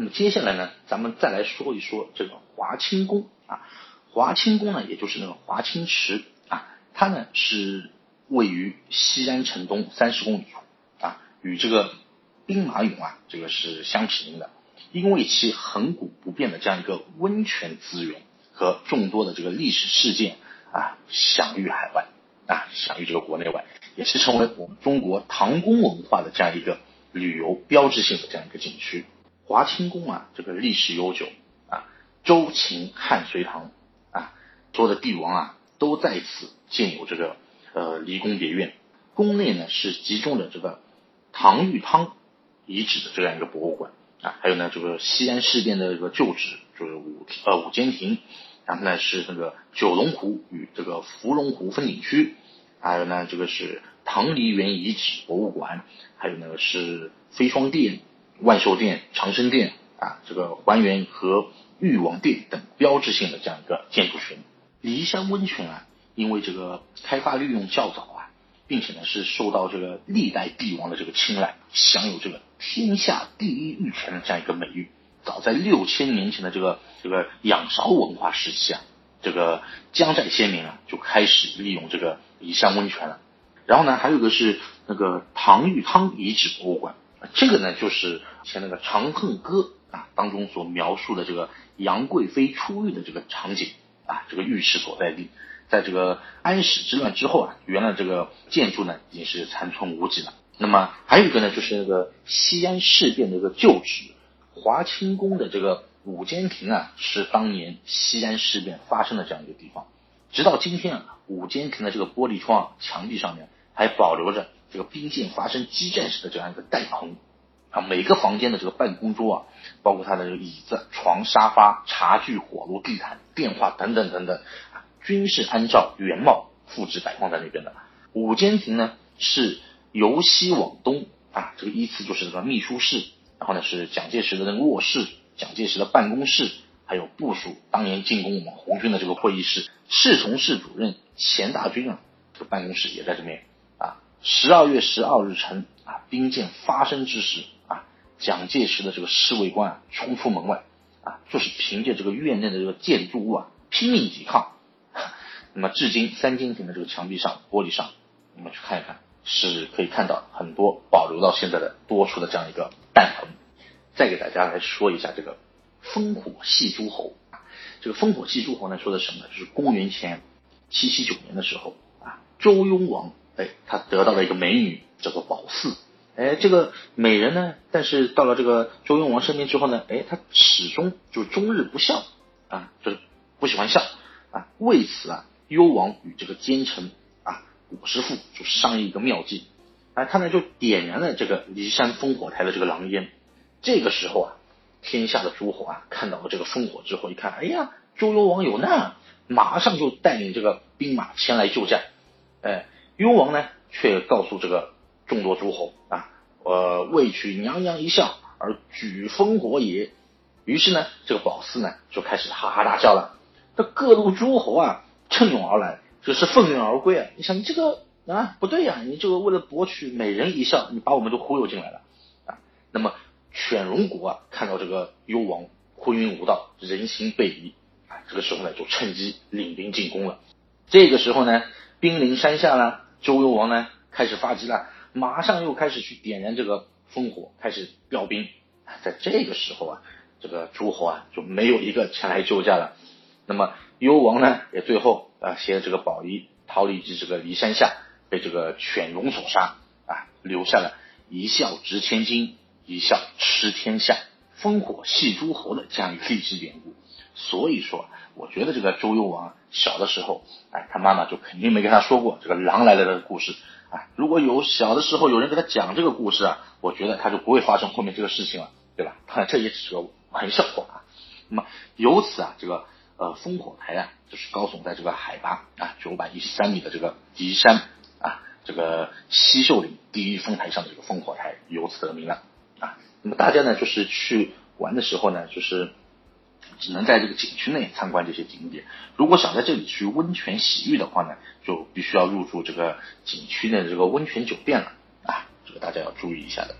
那么接下来呢，咱们再来说一说这个华清宫啊。华清宫呢，也就是那个华清池啊，它呢是位于西安城东三十公里处啊，与这个兵马俑啊这个是相毗邻的。因为其恒古不变的这样一个温泉资源和众多的这个历史事件啊，享誉海外啊，享誉这个国内外，也是成为我们中国唐宫文化的这样一个旅游标志性的这样一个景区。华清宫啊，这个历史悠久啊，周秦汉隋唐啊，所有的帝王啊都在此建有这个呃离宫别院。宫内呢是集中了这个唐玉汤遗址的这样一个博物馆。啊，还有呢，这个西安事变的这个旧址，就是五呃五间亭，然后呢是那个九龙湖与这个芙蓉湖风景区，还有呢这个是唐梨园遗址博物馆，还有呢是飞霜殿、万寿殿、长生殿啊，这个还原和玉王殿等标志性的这样一个建筑群。骊山温泉啊，因为这个开发利用较早啊。并且呢，是受到这个历代帝王的这个青睐，享有这个天下第一玉泉的这样一个美誉。早在六千年前的这个这个仰韶文化时期啊，这个江寨先民啊就开始利用这个骊山温泉了。然后呢，还有一个是那个唐玉汤遗址博物馆，这个呢就是像那个《长恨歌》啊当中所描述的这个杨贵妃出狱的这个场景啊，这个浴池所在地。在这个安史之乱之后啊，原来这个建筑呢已经是残存无几了。那么还有一个呢，就是那个西安事变的一个旧址华清宫的这个五间亭啊，是当年西安事变发生的这样一个地方。直到今天啊，五间亭的这个玻璃窗墙壁上面还保留着这个兵舰发生激战时的这样一个弹痕啊。每个房间的这个办公桌啊，包括它的这个椅子、床、沙发、茶具、火炉、地毯、电话等等等等。均是按照原貌复制摆放在那边的。五间亭呢是由西往东啊，这个依次就是这个秘书室，然后呢是蒋介石的那个卧室、蒋介石的办公室，还有部署当年进攻我们红军的这个会议室。侍从室主任钱大钧啊，这个办公室也在这边。十二月十二日晨啊，兵谏发生之时啊，蒋介石的这个侍卫官啊冲出门外啊，就是凭借这个院内的这个建筑物啊拼命抵抗。那么，至今三间亭的这个墙壁上、玻璃上，你们去看一看，是可以看到很多保留到现在的多出的这样一个弹痕。再给大家来说一下这个烽火戏诸侯。这个烽火戏诸侯呢，说的什么呢？就是公元前七七九年的时候啊，周幽王哎，他得到了一个美女，叫做宝四。哎，这个美人呢，但是到了这个周幽王身边之后呢，哎，他始终就终日不笑啊，就是不喜欢笑啊。为此啊。幽王与这个奸臣啊果师傅就商议一个妙计，哎，他呢就点燃了这个骊山烽火台的这个狼烟。这个时候啊，天下的诸侯啊看到了这个烽火之后，一看，哎呀，周幽王有难，马上就带领这个兵马前来救战。哎，幽王呢却告诉这个众多诸侯啊，呃，为取娘娘一笑而举烽火也。于是呢，这个宝四呢就开始哈哈大笑了。这各路诸侯啊。趁涌而来，就是奋勇而归啊！你想，你这个啊不对呀，你这个为了博取美人一笑，你把我们都忽悠进来了啊！那么犬戎国啊，看到这个幽王昏庸无道，人心背离啊，这个时候呢，就趁机领兵进攻了。这个时候呢，兵临山下了，周幽王呢开始发急了，马上又开始去点燃这个烽火，开始调兵。在这个时候啊，这个诸侯啊就没有一个前来救驾了。那么。幽王呢，也最后啊携这个宝衣逃离至这个骊山下，被这个犬戎所杀啊，留下了一笑值千金，一笑吃天下，烽火戏诸侯的这样一个历史典故。所以说，我觉得这个周幽王小的时候，哎，他妈妈就肯定没跟他说过这个狼来了的故事啊。如果有小的时候有人给他讲这个故事啊，我觉得他就不会发生后面这个事情了，对吧？当然这也只是个玩笑话。那么由此啊，这个。呃，烽火台啊，就是高耸在这个海拔啊九百一十三米的这个骊山啊，这个西秀岭第一峰台上的这个烽火台由此得名了啊。那么大家呢，就是去玩的时候呢，就是只能在这个景区内参观这些景点。如果想在这里去温泉洗浴的话呢，就必须要入住这个景区内的这个温泉酒店了啊，这个大家要注意一下的。